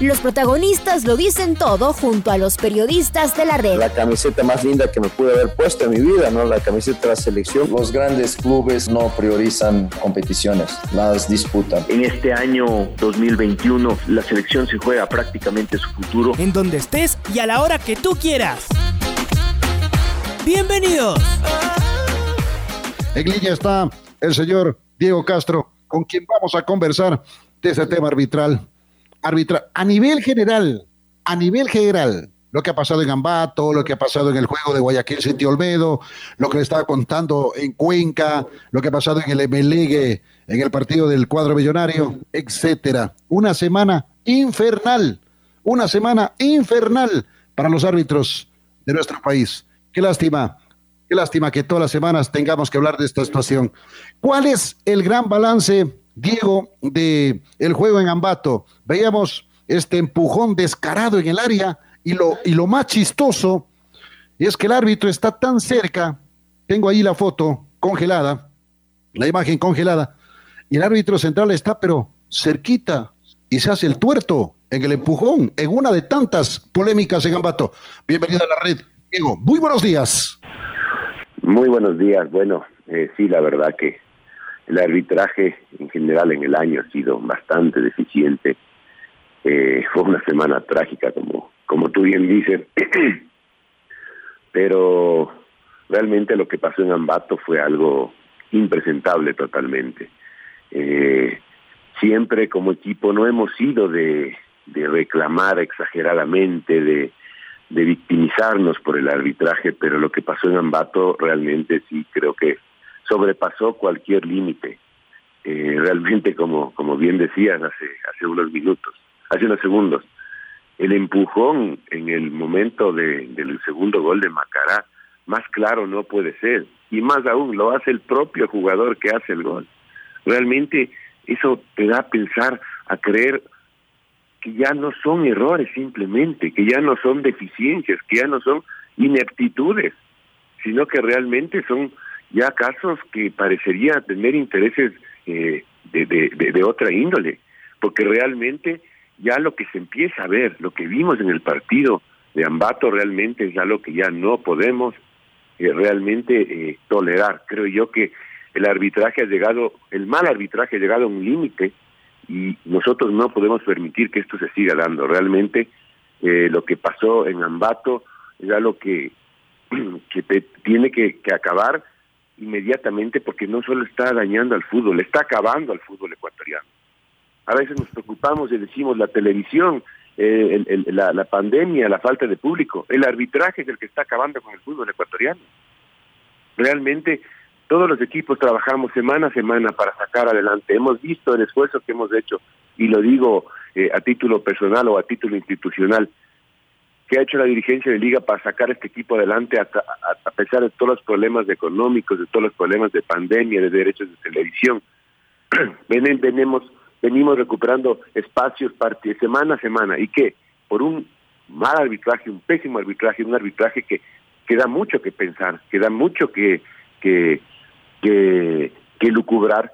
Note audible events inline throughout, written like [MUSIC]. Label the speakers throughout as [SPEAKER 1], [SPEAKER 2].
[SPEAKER 1] Los protagonistas lo dicen todo junto a los periodistas de la red.
[SPEAKER 2] La camiseta más linda que me pude haber puesto en mi vida, ¿no? La camiseta de la selección.
[SPEAKER 3] Los grandes clubes no priorizan competiciones, las disputan.
[SPEAKER 4] En este año 2021 la selección se juega prácticamente su futuro.
[SPEAKER 5] En donde estés y a la hora que tú quieras. Bienvenidos.
[SPEAKER 6] En línea está el señor Diego Castro, con quien vamos a conversar de ese tema arbitral arbitral. A nivel general, a nivel general, lo que ha pasado en Ambato, lo que ha pasado en el juego de Guayaquil City Olmedo, lo que le estaba contando en Cuenca, lo que ha pasado en el MLG, en el partido del cuadro millonario, etcétera. Una semana infernal, una semana infernal para los árbitros de nuestro país. Qué lástima, qué lástima que todas las semanas tengamos que hablar de esta situación. ¿Cuál es el gran balance Diego, de el juego en Ambato. Veíamos este empujón descarado en el área y lo, y lo más chistoso es que el árbitro está tan cerca, tengo ahí la foto congelada, la imagen congelada, y el árbitro central está pero cerquita y se hace el tuerto en el empujón, en una de tantas polémicas en Ambato. Bienvenido a la red. Diego, muy buenos días.
[SPEAKER 7] Muy buenos días. Bueno, eh, sí, la verdad que el arbitraje en general en el año ha sido bastante deficiente. Eh, fue una semana trágica, como, como tú bien dices, [CLEARS THROAT] pero realmente lo que pasó en Ambato fue algo impresentable totalmente. Eh, siempre como equipo no hemos sido de, reclamar exageradamente, de, de victimizarnos por el arbitraje, pero lo que pasó en Ambato realmente sí creo que sobrepasó cualquier límite. Eh, realmente, como, como bien decías hace, hace unos minutos, hace unos segundos, el empujón en el momento de, del segundo gol de Macará, más claro no puede ser. Y más aún, lo hace el propio jugador que hace el gol. Realmente eso te da a pensar, a creer que ya no son errores simplemente, que ya no son deficiencias, que ya no son ineptitudes, sino que realmente son ya casos que parecería tener intereses eh, de, de, otra índole, porque realmente ya lo que se empieza a ver, lo que vimos en el partido de Ambato realmente es algo que ya no podemos eh, realmente eh, tolerar. Creo yo que el arbitraje ha llegado, el mal arbitraje ha llegado a un límite y nosotros no podemos permitir que esto se siga dando. Realmente lo que pasó en Ambato es algo que, [CLEARS THROAT] que tiene que, que acabar inmediatamente porque no solo está dañando al fútbol, está acabando al fútbol ecuatoriano. A veces nos preocupamos y decimos la televisión, eh, la, la, pandemia, la falta de público. El arbitraje es el que está acabando con el fútbol ecuatoriano. Realmente todos los equipos trabajamos semana a semana para sacar adelante. Hemos visto el esfuerzo que hemos hecho, y lo digo eh, a título personal o a título institucional, que ha hecho la dirigencia de liga para sacar este equipo adelante a, pesar de todos los problemas económicos, de todos los problemas de pandemia, de derechos de televisión. [CLEARS THROAT] venimos, venimos recuperando espacios semana a semana. Y que por un mal arbitraje, un pésimo arbitraje, un arbitraje que, que da mucho que pensar, que da mucho que, que, lucubrar,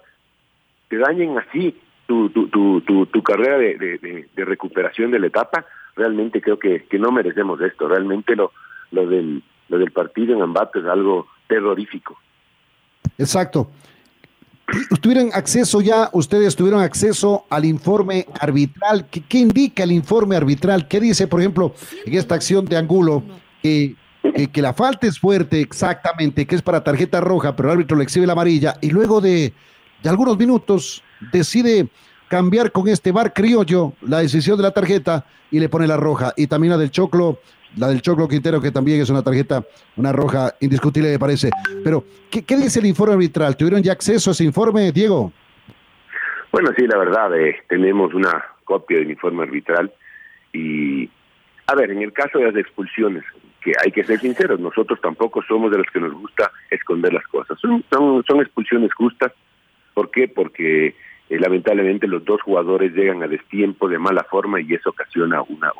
[SPEAKER 7] te dañen así tu, tu, tu, tu, carrera de recuperación de la etapa, realmente creo que, que no merecemos esto. Realmente lo, lo, del, lo del partido en Ambato es algo terrorífico.
[SPEAKER 6] Exacto. [CLEARS THROAT] ¿Tuvieron acceso ya, ustedes tuvieron acceso al informe arbitral? ¿Qué, ¿Qué, indica el informe arbitral? ¿Qué dice, por ejemplo, en esta acción de Angulo? que, que la falta es fuerte, exactamente, que es para tarjeta roja, pero el árbitro le exhibe la amarilla y luego de, de algunos minutos decide cambiar con este bar criollo la decisión de la tarjeta y le pone la roja. Y también la del Choclo, la del Choclo Quintero, que también es una tarjeta, una roja indiscutible, me parece. Pero, ¿qué, qué dice el informe arbitral? ¿Tuvieron ya acceso a ese informe, Diego?
[SPEAKER 7] Bueno, sí, la verdad, eh, tenemos una copia del informe arbitral y, a ver, en el caso de las expulsiones, que hay que ser sinceros, nosotros tampoco somos de los que nos gusta esconder las cosas. Son, son, son expulsiones justas. ¿Por qué? Porque eh, lamentablemente los dos jugadores llegan a destiempo de mala forma y eso ocasiona una,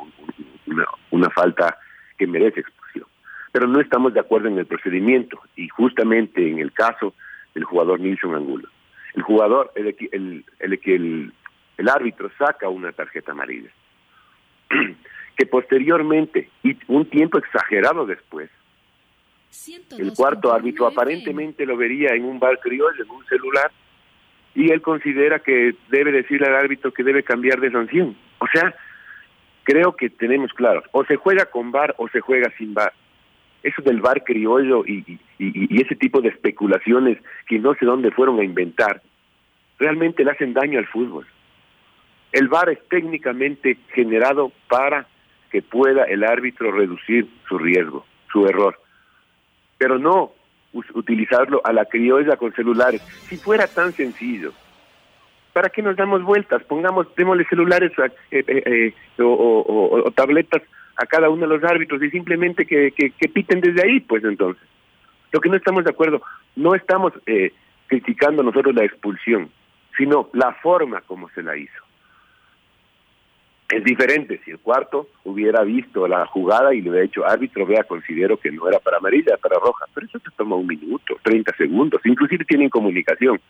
[SPEAKER 7] una, falta que merece expulsión. Pero no estamos de acuerdo en el procedimiento y justamente en el caso del jugador Nilson Angulo. El jugador, el, el, el, el árbitro saca una tarjeta amarilla [CLEARS THROAT] que posteriormente y un tiempo exagerado después el cuarto árbitro aparentemente lo vería en un bar criollo, en un celular, y él considera que debe decirle al árbitro que debe cambiar de sanción. O sea, creo que tenemos claro, o se juega con bar o se juega sin bar. Eso del bar criollo y, ese tipo de especulaciones que no sé dónde fueron a inventar, realmente le hacen daño al fútbol. El VAR es técnicamente generado para que pueda el árbitro reducir su riesgo, su error, pero no utilizarlo a la criolla con celulares. Si fuera tan sencillo, ¿para qué nos damos vueltas? Pongamos, démosle celulares eh, eh, eh, o, tabletas a cada uno de los árbitros y simplemente que, que, piten desde ahí, pues entonces. Lo que no estamos de acuerdo, no estamos criticando nosotros la expulsión, sino la forma como se la hizo. Es diferente si el cuarto hubiera visto la jugada y le hubiera dicho, árbitro, vea, considero que no era para amarilla, para roja, pero eso te toma un minuto, 30 segundos, inclusive tienen comunicación.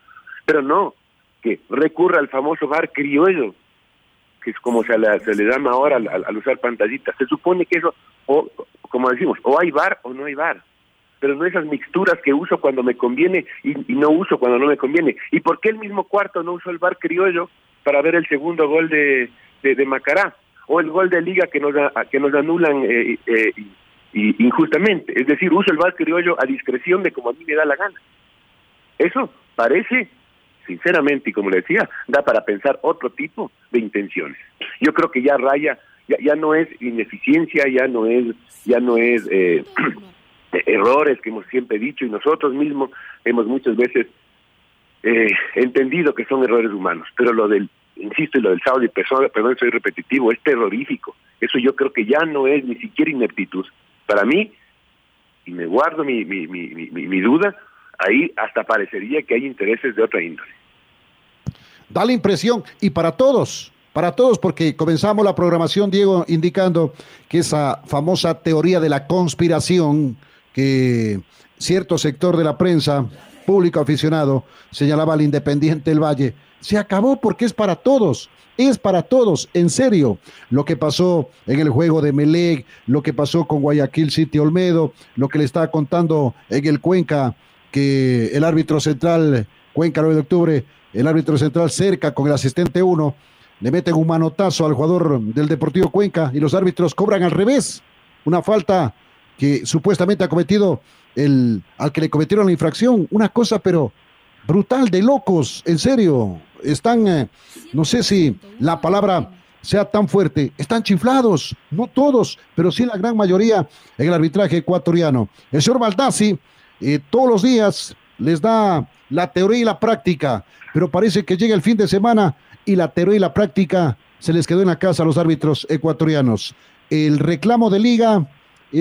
[SPEAKER 7] Pero no, que recurra al famoso bar criollo, que es como se le, se le llama ahora al, usar pantallitas. Se supone que eso, o como decimos, o hay bar o no hay bar. Pero no esas mixturas que uso cuando me conviene y, y no uso cuando no me conviene. ¿Y por qué el mismo cuarto no usó el bar criollo para ver el segundo gol de, de, Macará, o el gol de liga que nos, que nos anulan eh, eh, injustamente. Es decir, uso el bar criollo a discreción de como a mí me da la gana. Eso parece, sinceramente, y como le decía, da para pensar otro tipo de intenciones. Yo creo que ya raya, ya, ya no es ineficiencia, ya no es, ya no es eh, [CLEARS THROAT] errores que hemos siempre dicho y nosotros mismos hemos muchas veces eh, entendido que son errores humanos, pero lo del insisto, y lo del sábado y perdón, soy repetitivo, es terrorífico. Eso yo creo que ya no es ni siquiera ineptitud. Para mí, y me guardo mi, mi, mi, mi, duda, ahí hasta parecería que hay intereses de otra índole.
[SPEAKER 6] Da la impresión, y para todos, para todos, porque comenzamos la programación, Diego, indicando que esa famosa teoría de la conspiración que cierto sector de la prensa, público aficionado, señalaba al Independiente del Valle, se acabó porque es para todos. Es para todos, en serio. Lo que pasó en el juego de Melec, lo que pasó con Guayaquil City Olmedo, lo que le estaba contando en el Cuenca, que el árbitro central, Cuenca 9 de octubre, el árbitro central cerca con el asistente 1, le meten un manotazo al jugador del Deportivo Cuenca y los árbitros cobran al revés. Una falta que supuestamente ha cometido el al que le cometieron la infracción. Una cosa, pero brutal, de locos, en serio están, eh, no sé si la palabra sea tan fuerte, están chiflados, no todos, pero sí la gran mayoría en el arbitraje ecuatoriano. El señor Baldassi eh, todos los días les da la teoría y la práctica, pero parece que llega el fin de semana y la teoría y la práctica se les quedó en la casa a los árbitros ecuatorianos. El reclamo de liga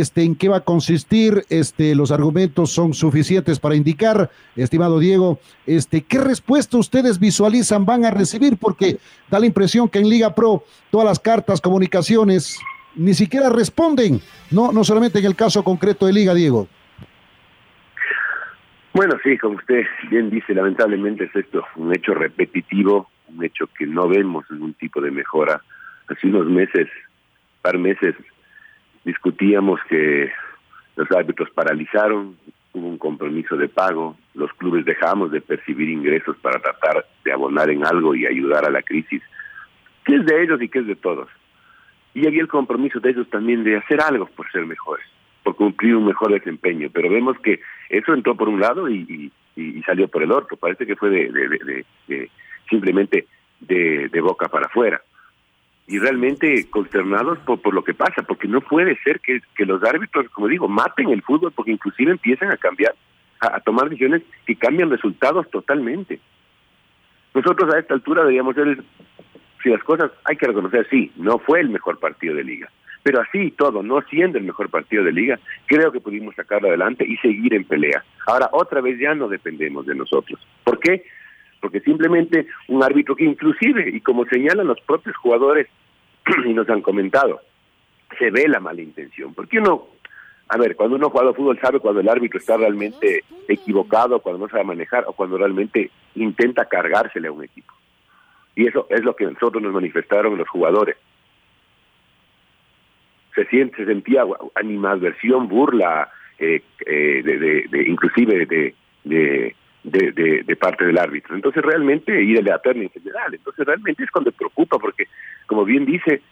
[SPEAKER 6] este, en qué va a consistir, este, los argumentos son suficientes para indicar, estimado Diego, este, qué respuesta ustedes visualizan van a recibir, porque da la impresión que en Liga Pro todas las cartas, comunicaciones, ni siquiera responden, no, no solamente en el caso concreto de Liga, Diego.
[SPEAKER 7] Bueno, sí, como usted bien dice, lamentablemente es esto un hecho repetitivo, un hecho que no vemos ningún tipo de mejora. Hace unos meses, par meses, discutíamos que los árbitros paralizaron, hubo un compromiso de pago, los clubes dejamos de percibir ingresos para tratar de abonar en algo y ayudar a la crisis, que es de ellos y que es de todos. Y había el compromiso de ellos también de hacer algo por ser mejores, por cumplir un mejor desempeño, pero vemos que eso entró por un lado y, salió por el otro, parece que fue de simplemente de boca para afuera y realmente consternados por, por lo que pasa, porque no puede ser que, que los árbitros, como digo, maten el fútbol, porque inclusive empiezan a cambiar, a, tomar decisiones que cambian resultados totalmente. Nosotros a esta altura deberíamos ser, si las cosas hay que reconocer, sí, no fue el mejor partido de liga, Pero así todo, no siendo el mejor partido de liga, creo que pudimos sacarlo adelante y seguir en pelea. Ahora, otra vez ya no dependemos de nosotros. ¿Por qué? Porque simplemente un árbitro que inclusive, y como señalan los propios jugadores [CLEARS THROAT] y nos han comentado, se ve la mala intención. Porque uno, a ver, cuando uno juega fútbol sabe cuando el árbitro está realmente equivocado, cuando no sabe manejar o cuando realmente intenta cargársele a un equipo. Y eso es lo que nosotros nos manifestaron los jugadores se siente se sentía animadversión burla eh, eh, inclusive de, de, parte del árbitro. Entonces realmente y de la terna en general. Entonces realmente es cuando preocupa porque como bien dice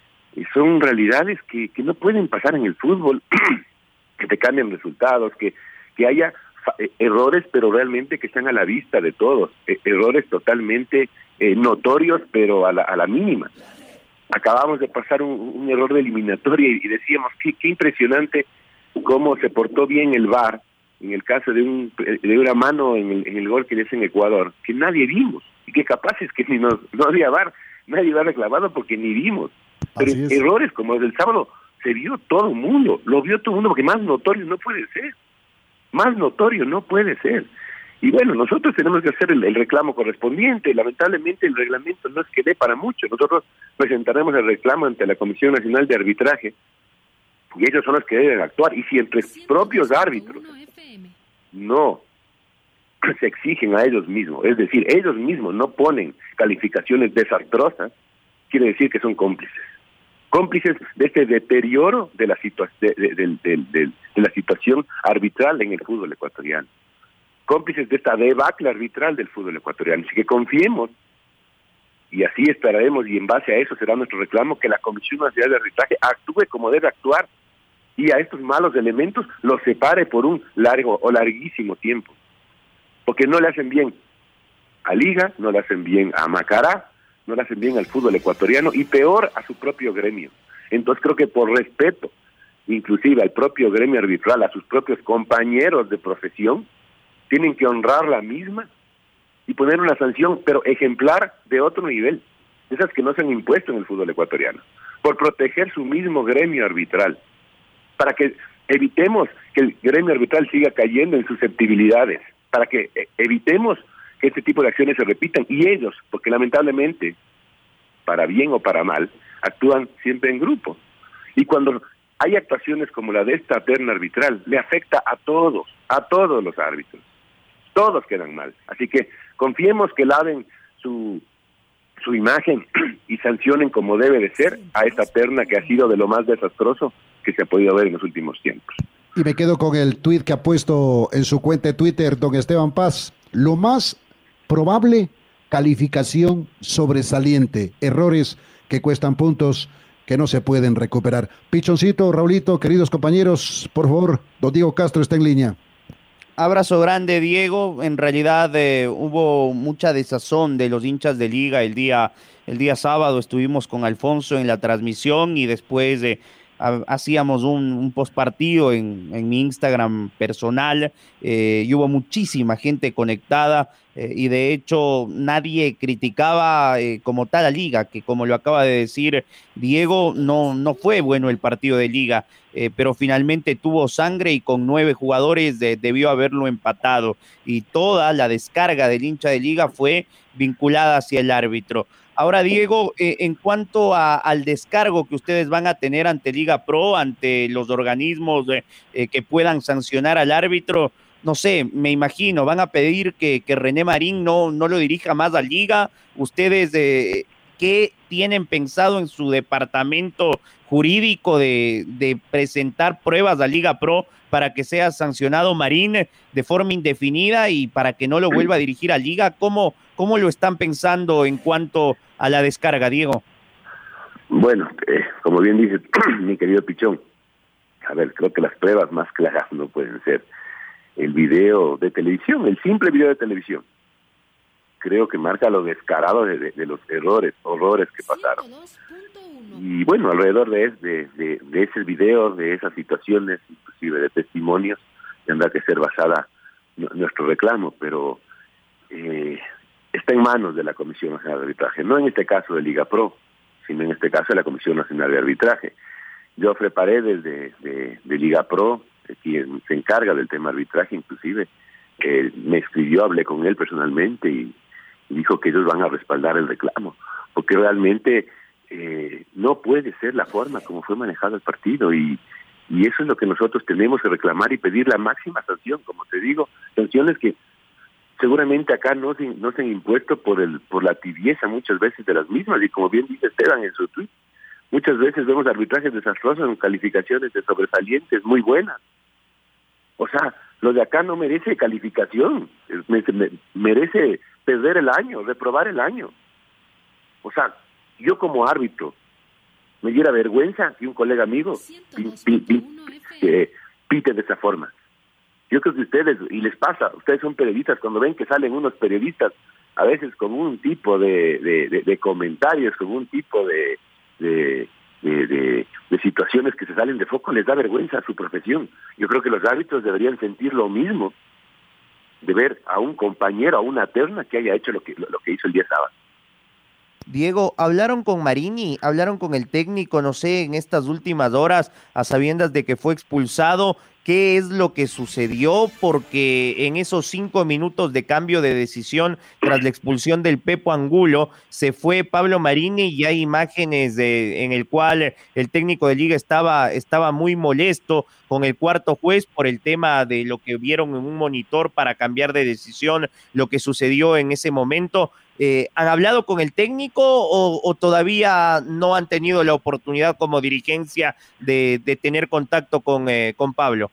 [SPEAKER 7] son realidades que, que no pueden pasar en el fútbol [CLEARS THROAT] que te cambien resultados que que haya eh, errores pero realmente que están a la vista de todos. Errores totalmente notorios pero a la, a la mínima. Acabamos de pasar un, error de eliminatoria y, decíamos qué, qué impresionante cómo se portó bien el VAR en el caso de un de una mano en el, en el gol que le en Ecuador, que nadie vimos y que capaz es que ni nos, [LAUGHS] no había VAR, nadie va reclamado porque ni vimos. Pero errores como el del sábado se vio todo el mundo, lo vio todo el mundo porque más notorio no puede ser. Más notorio no puede ser. Y bueno, nosotros tenemos que hacer el, reclamo correspondiente. Lamentablemente el reglamento no es que dé para mucho. Nosotros presentaremos el reclamo ante la Comisión Nacional de Arbitraje y ellos son los que deben actuar. Y si entre propios árbitros no se exigen a ellos mismos, es decir, ellos mismos no ponen calificaciones desastrosas, quiere decir que son cómplices. Cómplices de este deterioro de la, de la situación arbitral en el fútbol ecuatoriano cómplices de esta debacle arbitral del fútbol ecuatoriano. Así que confiemos, y así esperaremos, y en base a eso será nuestro reclamo, que la Comisión Nacional de Arbitraje actúe como debe actuar y a estos malos elementos los separe por un largo o larguísimo tiempo. Porque no le hacen bien a Liga, no le hacen bien a Macará, no le hacen bien al fútbol ecuatoriano y peor a su propio gremio. Entonces creo que por respeto, inclusive al propio gremio arbitral, a sus propios compañeros de profesión, tienen que honrar la misma y poner una sanción, pero ejemplar de otro nivel, esas que no se han impuesto en el fútbol ecuatoriano, por proteger su mismo gremio arbitral, para que evitemos que el gremio arbitral siga cayendo en susceptibilidades, para que eh, evitemos que este tipo de acciones se repitan y ellos, porque lamentablemente, para bien o para mal, actúan siempre en grupo. Y cuando hay actuaciones como la de esta terna arbitral, le afecta a todos, a todos los árbitros todos quedan mal. Así que confiemos que laven su, su imagen [CLEARS THROAT] y sancionen como debe de ser a esta terna que ha sido de lo más desastroso que se ha podido ver en los últimos tiempos.
[SPEAKER 6] Y me quedo con el tuit que ha puesto en su cuenta de Twitter don Esteban Paz. Lo más probable, calificación sobresaliente, errores que cuestan puntos que no se pueden recuperar. Pichoncito, Raulito, queridos compañeros, por favor, don Diego Castro está en línea.
[SPEAKER 8] Abrazo grande, Diego. En realidad eh, hubo mucha desazón de los hinchas de liga el día, el día sábado. Estuvimos con Alfonso en la transmisión y después de hacíamos un, un post partido en, en, mi Instagram personal eh, y hubo muchísima gente conectada eh, y de hecho nadie criticaba eh, como tal a liga, que como lo acaba de decir Diego, no, no fue bueno el partido de liga, pero finalmente tuvo sangre y con nueve jugadores debió haberlo empatado y toda la descarga del hincha de liga fue vinculada hacia el árbitro. Ahora, Diego, eh, en cuanto al descargo que ustedes van a tener ante Liga Pro, ante los organismos eh, eh, que puedan sancionar al árbitro, no sé, me imagino, van a pedir que, René Marín no, no lo dirija más a Liga. ¿Ustedes qué tienen pensado en su departamento jurídico de, de presentar pruebas a Liga Pro para que sea sancionado Marín de forma indefinida y para que no lo vuelva a dirigir a Liga? ¿Cómo, ¿Cómo lo están pensando en cuanto a la descarga, Diego?
[SPEAKER 7] Bueno, eh, como bien dice [CLEARS THROAT] mi querido Pichón, a ver, creo que las pruebas más claras no pueden ser el video de televisión, el simple video de televisión. Creo que marca lo descarado de, los errores, horrores que pasaron. Y bueno, alrededor de, de, de, de ese video, de esas situaciones, inclusive de testimonios, tendrá que ser basada nuestro reclamo, pero eh, está en manos de la Comisión Nacional de Arbitraje, no en este caso de Liga Pro, sino en este caso de la Comisión Nacional de Arbitraje. Joffre Paredes de, de, de Liga Pro, quien se encarga del tema arbitraje inclusive, eh, me escribió, hablé con él personalmente y, dijo que ellos van a respaldar el reclamo, porque realmente eh, no puede ser la forma como fue manejado el partido y eso es lo que nosotros tenemos que reclamar y pedir la máxima sanción, como te digo, sanciones que seguramente acá no se, no se han impuesto por el por la tibieza muchas veces de las mismas y como bien dice Esteban en su tweet, muchas veces vemos arbitrajes desastrosos en calificaciones de sobresalientes muy buenas. O sea, lo de acá no merece calificación, merece perder el año, reprobar el año. O sea, yo como árbitro, me diera vergüenza que un colega amigo pite de esa forma. Yo creo que ustedes, y les pasa, ustedes son periodistas, cuando ven que salen unos periodistas, a veces con un tipo de, comentarios, con un tipo de, de, de, situaciones que se salen de foco, les da vergüenza a su profesión. Yo creo que los árbitros deberían sentir lo mismo de ver a un compañero, a una terna que haya hecho lo que, lo que hizo el día sábado.
[SPEAKER 8] Diego, ¿hablaron con Marini? ¿Hablaron con el técnico, no sé, en estas últimas horas, a sabiendas de que fue expulsado? ¿Qué es lo que sucedió? Porque en esos cinco minutos de cambio de decisión tras la expulsión del Pepo Angulo, se fue Pablo Marini y hay imágenes de, en el cual el técnico de liga estaba, estaba muy molesto con el cuarto juez por el tema de lo que vieron en un monitor para cambiar de decisión, lo que sucedió en ese momento. Eh, ¿Han hablado con el técnico o, todavía no han tenido la oportunidad como dirigencia de, tener contacto con, eh, con Pablo?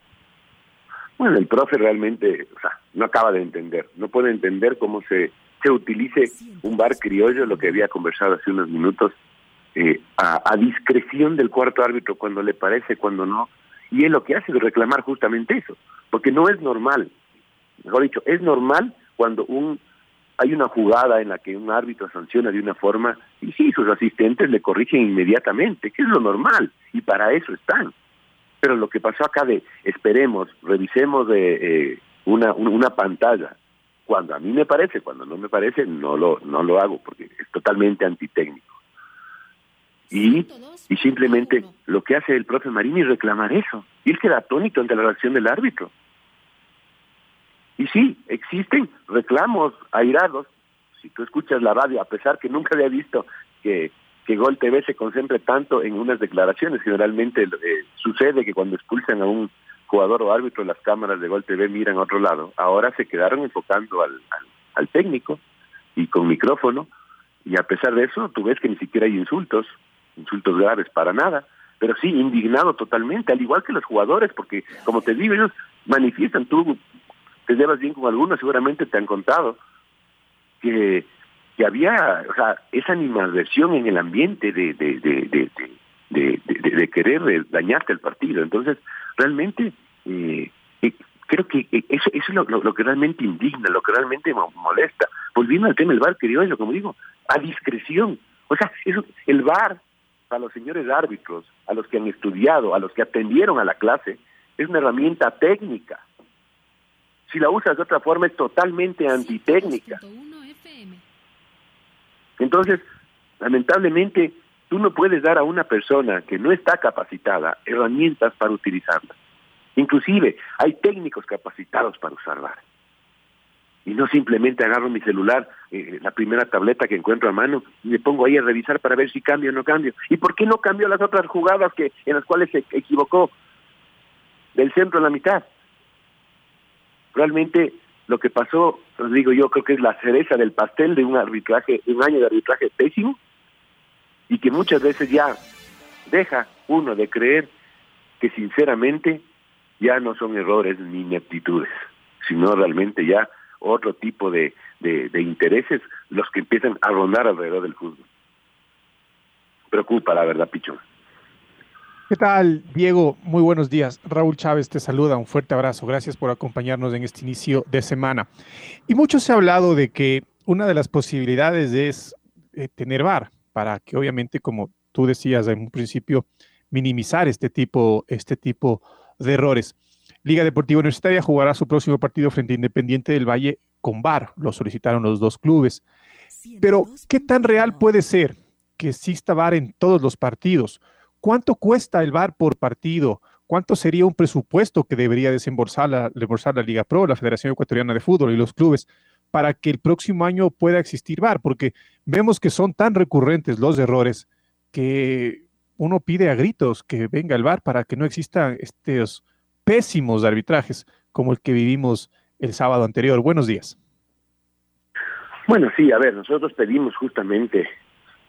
[SPEAKER 7] Bueno, el profe realmente o sea, no acaba de entender, no puede entender cómo se, se utilice un bar criollo, lo que había conversado hace unos minutos, eh, a, a, discreción del cuarto árbitro cuando le parece, cuando no. Y él lo que hace es reclamar justamente eso, porque no es normal, mejor dicho, es normal cuando un hay una jugada en la que un árbitro sanciona de una forma y sí, sus asistentes le corrigen inmediatamente, que es lo normal, y para eso están. Pero lo que pasó acá de esperemos, revisemos de eh, una, una pantalla, cuando a mí me parece, cuando no me parece, no lo, no lo hago, porque es totalmente antitécnico. Y, y simplemente lo que hace el profe Marini es reclamar eso. Y él queda atónito ante la reacción del árbitro. Y sí, existen reclamos airados. Si tú escuchas la radio, a pesar que nunca había visto que, que Gol TV se concentre tanto en unas declaraciones, generalmente eh, sucede que cuando expulsan a un jugador o árbitro, las cámaras de Gol TV miran a otro lado. Ahora se quedaron enfocando al, al técnico y con micrófono, y a pesar de eso, tú ves que ni siquiera hay insultos, insultos graves para nada, pero sí indignado totalmente, al igual que los jugadores, porque como te digo, ellos manifiestan, tú te llevas bien con algunos, seguramente te han contado que, que había, o sea, esa animadversión en el ambiente de, de, de, querer dañarte el partido. Entonces, realmente, eh, eh, creo que eso, eso es lo, que realmente indigna, lo que realmente me molesta. Volviendo al tema del bar criollo, como digo, a discreción. O sea, eso, el bar, a los señores árbitros, a los que han estudiado, a los que atendieron a la clase, es una herramienta técnica si la usas de otra forma es totalmente antitécnica. Entonces, lamentablemente, tú no puedes dar a una persona que no está capacitada herramientas para utilizarla. Inclusive, hay técnicos capacitados para usar VAR. Y no simplemente agarro mi celular, eh, la primera tableta que encuentro a mano, y me pongo ahí a revisar para ver si cambio o no cambio. ¿Y por qué no cambio las otras jugadas que en las cuales se equivocó del centro a la mitad? Realmente lo que pasó, os digo yo, creo que es la cereza del pastel de un arbitraje, un año de arbitraje pésimo, y que muchas veces ya deja uno de creer que sinceramente ya no son errores ni ineptitudes, sino realmente ya otro tipo de, de, intereses los que empiezan a rondar alrededor del fútbol. Preocupa, la verdad, Pichón.
[SPEAKER 9] ¿Qué tal, Diego? Muy buenos días. Raúl Chávez te saluda. Un fuerte abrazo. Gracias por acompañarnos en este inicio de semana. Y mucho se ha hablado de que una de las posibilidades es eh, tener VAR para que obviamente, como tú decías en un principio, minimizar este tipo, este tipo de errores. Liga Deportiva Universitaria jugará su próximo partido frente a Independiente del Valle con VAR. Lo solicitaron los dos clubes. Pero, ¿qué tan real puede ser que exista VAR en todos los partidos? ¿Cuánto cuesta el VAR por partido? ¿Cuánto sería un presupuesto que debería desembolsar la, Liga Pro, la Federación Ecuatoriana de Fútbol y los clubes para que el próximo año pueda existir VAR? Porque vemos que son tan recurrentes los errores que uno pide a gritos que venga el VAR para que no existan estos pésimos arbitrajes como el que vivimos el sábado anterior. Buenos días.
[SPEAKER 7] Bueno, sí, a ver, nosotros pedimos justamente,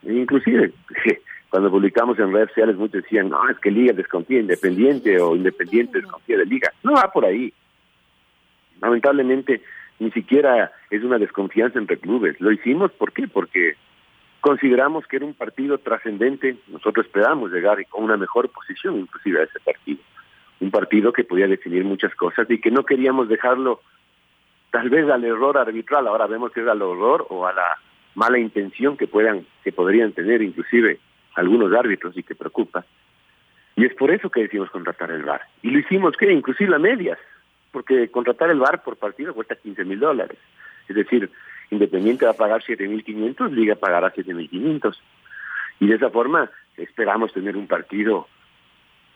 [SPEAKER 7] inclusive [LAUGHS] cuando publicamos en redes sociales muchos decían, no, es que Liga desconfía Independiente o Independiente desconfía de Liga. No va por ahí. Lamentablemente ni siquiera es una desconfianza entre clubes. Lo hicimos, ¿por qué? Porque consideramos que era un partido trascendente. Nosotros esperamos llegar con una mejor posición inclusive a ese partido. Un partido que podía definir muchas cosas y que no queríamos dejarlo tal vez al error arbitral. Ahora vemos que es al horror o a la mala intención que puedan que podrían tener inclusive algunos árbitros y que preocupa. Y es por eso que decimos contratar el VAR. Y lo hicimos, que Inclusive a medias, porque contratar el VAR por partido cuesta 15 mil dólares. Es decir, Independiente va a pagar 7.500, Liga pagará 7.500. Y de esa forma esperamos tener un partido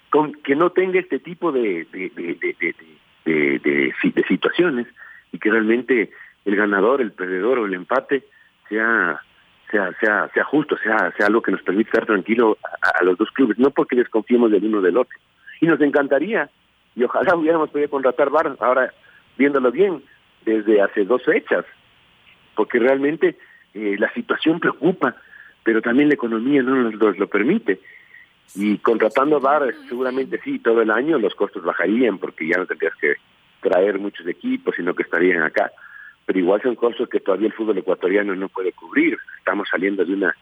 [SPEAKER 7] con que no tenga este tipo de, de, de, de situaciones y que realmente el ganador, el perdedor o el empate sea sea, sea, sea justo, sea, sea algo que nos permita estar tranquilo a, los dos clubes, no porque desconfiemos del uno del otro. Y nos encantaría, y ojalá hubiéramos podido contratar VAR, ahora viéndolo bien, desde hace dos fechas, porque realmente eh, la situación preocupa, pero también la economía no nos, lo permite. Y contratando VAR, seguramente sí, todo el año los costos bajarían, porque ya no tendrías que traer muchos equipos, sino que estarían acá pero igual son costos que todavía el fútbol ecuatoriano no puede cubrir. Estamos saliendo de una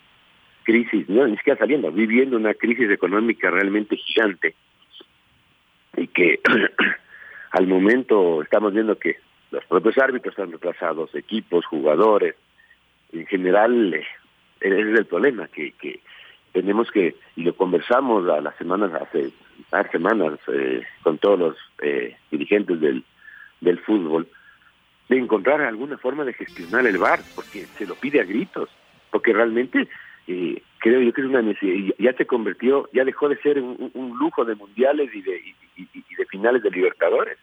[SPEAKER 7] crisis, no, ni siquiera saliendo, viviendo una crisis económica realmente gigante. Y que [CLEARS THROAT] al momento estamos viendo que los propios árbitros están retrasados, equipos, jugadores, en general eh, ese es el problema, que, que tenemos que, y lo conversamos a las semanas, hace, hace semanas eh, con todos los eh, dirigentes del, del fútbol, de encontrar alguna forma de gestionar el bar, porque se lo pide a gritos, porque realmente eh, creo yo que es una necesidad, ya se convirtió, ya dejó de ser un, lujo de mundiales y de, y, de finales de Libertadores,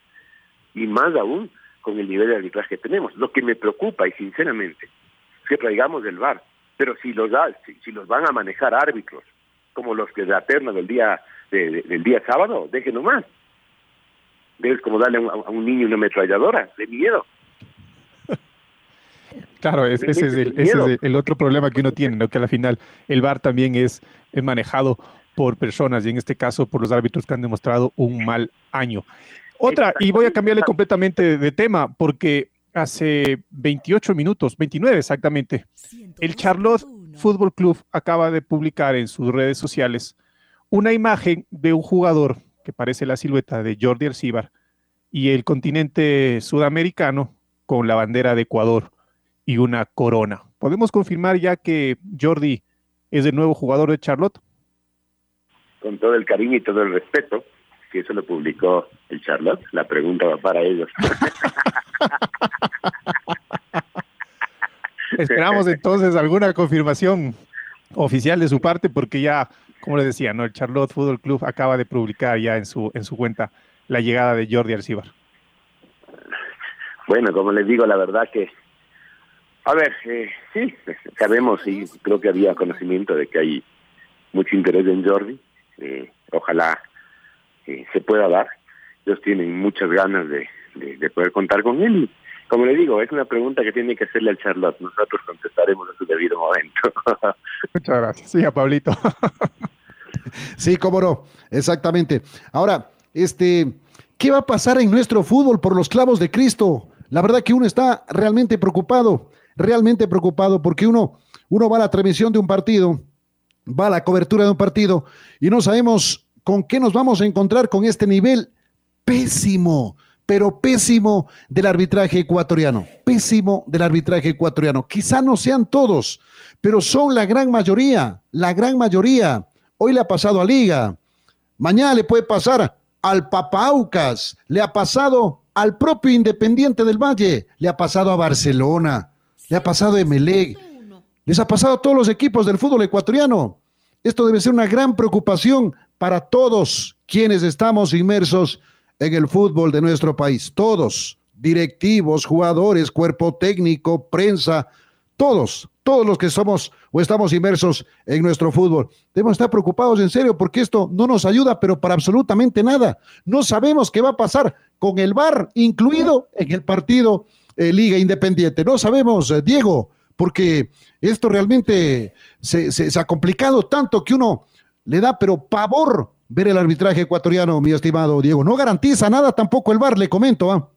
[SPEAKER 7] y más aún con el nivel de arbitraje que tenemos. Lo que me preocupa, y sinceramente, es que traigamos el bar, pero si los, da, si, los van a manejar árbitros, como los que de la terna del día, del día sábado, déjenlo más. Es como darle a un, a un niño una ametralladora, de miedo.
[SPEAKER 9] Claro, ese, es el, otro problema que uno tiene, ¿no? que al final el VAR también es, manejado por personas y en este caso por los árbitros que han demostrado un mal año. Otra, y voy a cambiarle completamente de tema porque hace 28 minutos, 29 exactamente, el Charlotte Football Club acaba de publicar en sus redes sociales una imagen de un jugador que parece la silueta de Jordi Alcibar y el continente sudamericano con la bandera de Ecuador y una corona. ¿Podemos confirmar ya que Jordi es el nuevo jugador de Charlotte?
[SPEAKER 7] Con todo el cariño y todo el respeto, si eso lo publicó el Charlotte, la pregunta va para ellos. [LAUGHS]
[SPEAKER 9] Esperamos entonces alguna confirmación oficial de su parte, porque ya, como les decía, ¿no? el Charlotte Football Club acaba de publicar ya en su, en su cuenta la llegada de Jordi Arcibar.
[SPEAKER 7] Bueno, como les digo, la verdad que a ver, eh, sí, [LAUGHS] sabemos y creo que había conocimiento de que hay mucho interés en Jordi. Eh, ojalá eh, se pueda dar. Ellos tienen muchas ganas de, poder contar con él. Y, como le digo, es una pregunta que tiene que hacerle al Charlotte. Nosotros contestaremos en su debido momento. [LAUGHS]
[SPEAKER 9] Muchas gracias. Sí, a Pablito. [LAUGHS]
[SPEAKER 6] sí, cómo no. Exactamente. Ahora, este, ¿qué va a pasar en nuestro fútbol por los clavos de Cristo? La verdad que uno está realmente preocupado realmente preocupado porque uno, uno va a la transmisión de un partido, va a la cobertura de un partido y no sabemos con qué nos vamos a encontrar con este nivel pésimo, pero pésimo del arbitraje ecuatoriano, pésimo del arbitraje ecuatoriano. Quizá no sean todos, pero son la gran mayoría, la gran mayoría. Hoy le ha pasado a Liga, mañana le puede pasar al Papaucas, le ha pasado al propio Independiente del Valle, le ha pasado a Barcelona, le ha pasado Emelec, les ha pasado a todos los equipos del fútbol ecuatoriano. Esto debe ser una gran preocupación para todos quienes estamos inmersos en el fútbol de nuestro país. Todos, directivos, jugadores, cuerpo técnico, prensa, todos, todos los que somos o estamos inmersos en nuestro fútbol. Debemos estar preocupados en serio porque esto no nos ayuda, pero para absolutamente nada. No sabemos qué va a pasar con el VAR incluido en el partido eh, Liga Independiente. No sabemos, eh, Diego, porque esto realmente se, se, ha complicado tanto que uno le da, pero pavor ver el arbitraje ecuatoriano, mi estimado Diego. No garantiza nada tampoco el VAR, le comento. ¿ah?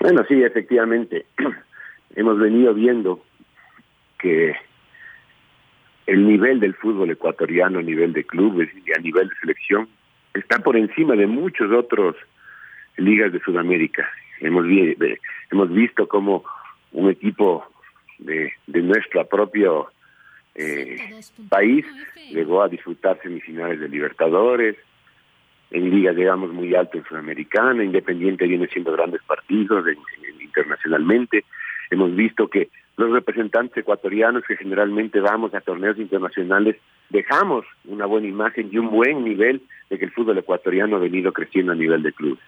[SPEAKER 7] Bueno, sí, efectivamente. [CLEARS THROAT] Hemos venido viendo que el nivel del fútbol ecuatoriano a nivel de clubes y a nivel de selección está por encima de muchos otros ligas de Sudamérica. Hemos, hemos visto cómo un equipo de, de nuestro propio eh, país llegó a disfrutar semifinales de Libertadores, en ligas llegamos muy alto en Sudamericana, Independiente viene siendo grandes partidos internacionalmente. Hemos visto que los representantes ecuatorianos que generalmente vamos a torneos internacionales dejamos una buena imagen y un buen nivel de que el fútbol ecuatoriano ha venido creciendo a nivel de clubes.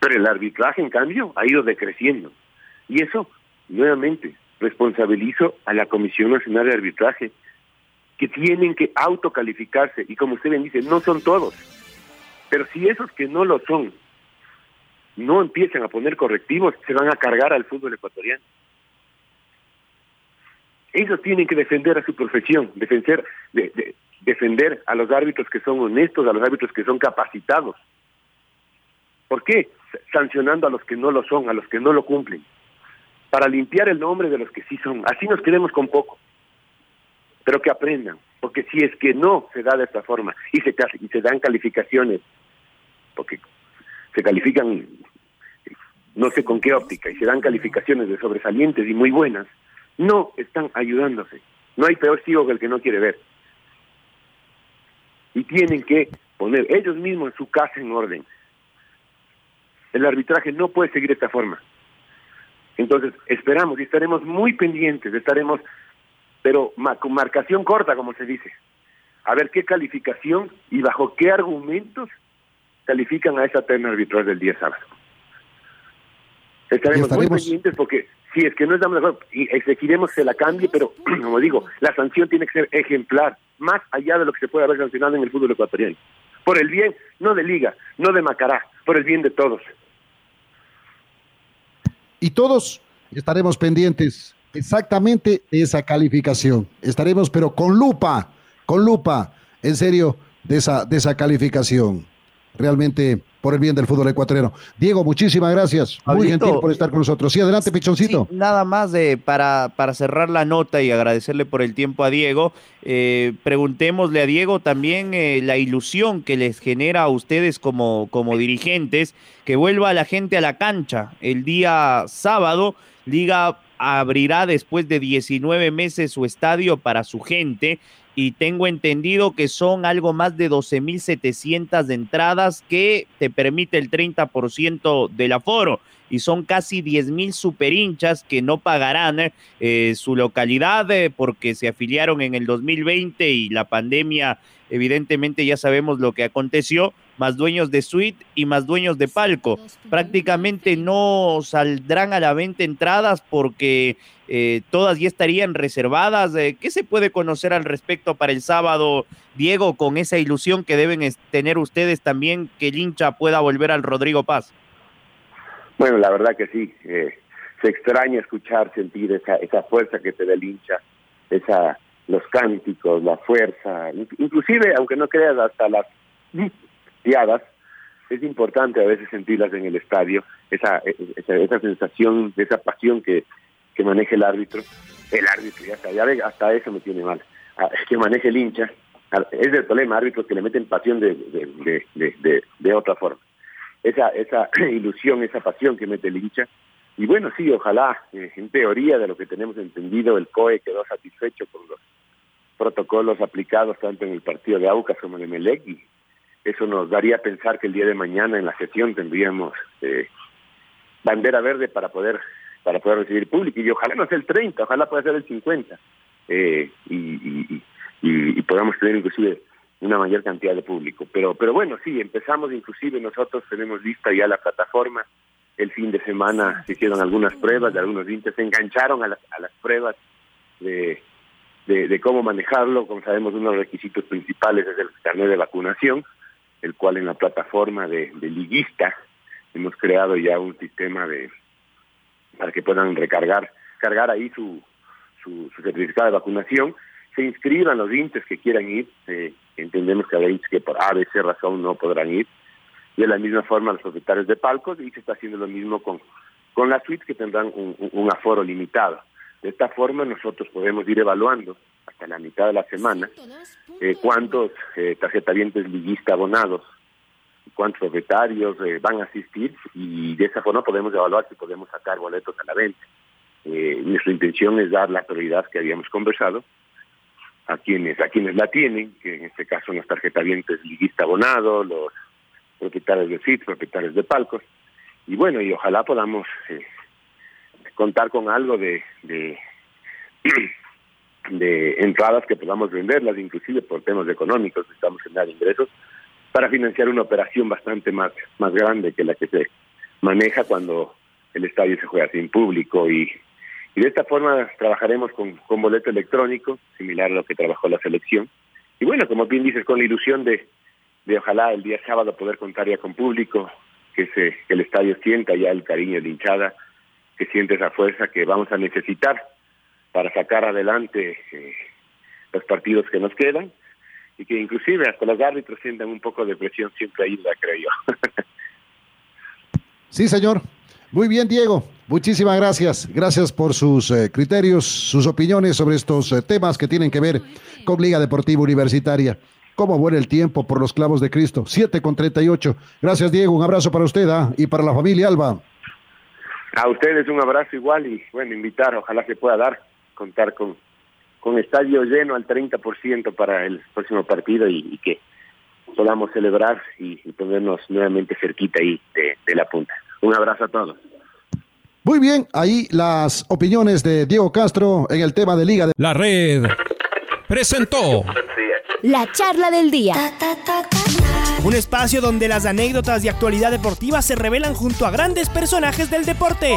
[SPEAKER 7] Pero el arbitraje, en cambio, ha ido decreciendo. Y eso, nuevamente, responsabilizo a la Comisión Nacional de Arbitraje, que tienen que autocalificarse. Y como usted bien dice, no son todos. Pero si esos que no lo son no empiezan a poner correctivos, se van a cargar al fútbol ecuatoriano. Ellos tienen que defender a su profesión, defender, de, defender a los árbitros que son honestos, a los árbitros que son capacitados. ¿Por qué? Sancionando a los que no lo son, a los que no lo cumplen. Para limpiar el nombre de los que sí son. Así nos quedemos con poco. Pero que aprendan. Porque si es que no se da de esta forma y se, y se dan calificaciones, porque se califican no sé con qué óptica y se dan calificaciones de sobresalientes y muy buenas, no están ayudándose. No hay peor ciego que el que no quiere ver. Y tienen que poner ellos mismos su casa en orden. El arbitraje no puede seguir de esta forma. Entonces, esperamos y estaremos muy pendientes, estaremos, pero con marcación corta, como se dice. A ver qué calificación y bajo qué argumentos califican a esa terna arbitral del día sábado. Estaremos, muy pendientes porque si es que no estamos de acuerdo, y exigiremos que se la cambie, pero [CLEARS THROAT] como digo, la sanción tiene que ser ejemplar, más allá de lo que se puede haber sancionado en el fútbol ecuatoriano. Por el bien, no de Liga, no de Macará, por el bien de todos.
[SPEAKER 6] Y todos estaremos pendientes exactamente de esa calificación. Estaremos, pero con lupa, con lupa, en serio, de esa, de esa calificación. Realmente por el bien del fútbol ecuatoriano. Diego, muchísimas gracias. Muy gentil por estar con nosotros. Sí, adelante, Pichoncito.
[SPEAKER 8] nada más de, para, para cerrar la nota y agradecerle por el tiempo a Diego. Eh, preguntémosle a Diego también eh, la ilusión que les genera a ustedes como, como dirigentes que vuelva la gente a la cancha el día sábado. Liga abrirá después de 19 meses su estadio para su gente y tengo entendido que son algo más de 12.700 de entradas que te permite el 30% del aforo y son casi 10.000 super hinchas que no pagarán eh, su localidad eh, porque se afiliaron en el 2020 y la pandemia evidentemente ya sabemos lo que aconteció, más dueños de suite y más dueños de palco. Prácticamente no saldrán a la venta entradas porque eh, todas ya estarían reservadas. Eh, ¿Qué se puede conocer al respecto para el sábado, Diego, con esa ilusión que deben tener ustedes también que el hincha pueda volver al Rodrigo Paz?
[SPEAKER 7] Bueno, la verdad que sí. Eh, se extraña escuchar, sentir esa, esa fuerza que te da el hincha, esa los cánticos, la fuerza, inclusive, aunque no creas, hasta las es importante a veces sentirlas en el estadio, esa, esa, esa sensación, esa pasión que, que maneja el árbitro, el árbitro, ya hasta, ya hasta eso me tiene mal, es que maneje el hincha, es el problema, árbitros que le meten pasión de, de, de, de, otra forma. Esa, esa [CLEARS THROAT] ilusión, esa pasión que mete el hincha, y bueno, sí, ojalá, eh, en teoría de lo que tenemos entendido, el COE quedó satisfecho con los protocolos aplicados tanto en el partido de Aucas como en el Melec eso nos daría a pensar que el día de mañana en la sesión tendríamos eh, bandera verde para poder para poder recibir público y ojalá no sea el 30, ojalá pueda ser el 50 eh, y, y, y, podamos tener inclusive una mayor cantidad de público. Pero, pero bueno, sí, empezamos inclusive nosotros tenemos lista ya la plataforma. El fin de semana se hicieron algunas pruebas de algunos hinchas, se engancharon a las, a las pruebas de, de, cómo manejarlo. Como sabemos, uno de los requisitos principales es el carnet de vacunación, el cual en la plataforma de, de liguista hemos creado ya un sistema de para que puedan recargar, cargar ahí su, su, certificado de vacunación, se inscriban los hinchas que quieran ir, eh, entendemos que hay hinchas que por A, B, C razón no podrán ir, de la misma forma los propietarios de palcos, y se está haciendo lo mismo con, con las suites que tendrán un, aforo limitado. De esta forma nosotros podemos ir evaluando hasta la mitad de la semana eh, cuántos eh, tarjetavientes liguista abonados, cuántos propietarios eh, van a asistir y de esa forma podemos evaluar si podemos sacar boletos a la venta. Eh, nuestra intención es dar la prioridad que habíamos conversado a quienes a quienes la tienen, que en este caso son los tarjetavientes liguista abonado, los propietarios de sitios, propietarios de palcos, y bueno, y ojalá podamos contar con algo de, [CLEARS THROAT] de entradas que podamos venderlas, inclusive por temas económicos, necesitamos generar ingresos para financiar una operación bastante más, más grande que la que se maneja cuando el estadio se juega sin público y y de esta forma trabajaremos con, con boleto electrónico, similar a lo que trabajó la selección. Y bueno, como bien dices, con la ilusión de, de ojalá el día sábado poder contar ya con público, que, se, que el estadio sienta ya el cariño de hinchada, que siente esa fuerza que vamos a necesitar para sacar adelante eh, los partidos que nos quedan y que inclusive hasta los árbitros sientan un poco de presión siempre ahí, la creo yo.
[SPEAKER 6] sí, señor. Muy bien, Diego. Muchísimas gracias. Gracias por sus eh, criterios, sus opiniones sobre estos eh, temas que tienen que ver con Liga Deportiva Universitaria. ¿Cómo vuela el tiempo por los clavos de Cristo? 7 con 38. Gracias, Diego. Un abrazo para usted ¿ah? y para la familia Alba.
[SPEAKER 7] A ustedes un abrazo igual y bueno, invitar, ojalá se pueda dar, contar con, con estadio lleno al 30% para el próximo partido y, que podamos celebrar y, ponernos nuevamente cerquita ahí de la punta. Un abrazo a todos.
[SPEAKER 6] Muy bien, ahí las opiniones de Diego Castro en el tema de Liga de
[SPEAKER 10] La Red presentó
[SPEAKER 1] la charla del día.
[SPEAKER 5] Un espacio donde las anécdotas de actualidad deportiva se revelan junto a grandes personajes del deporte.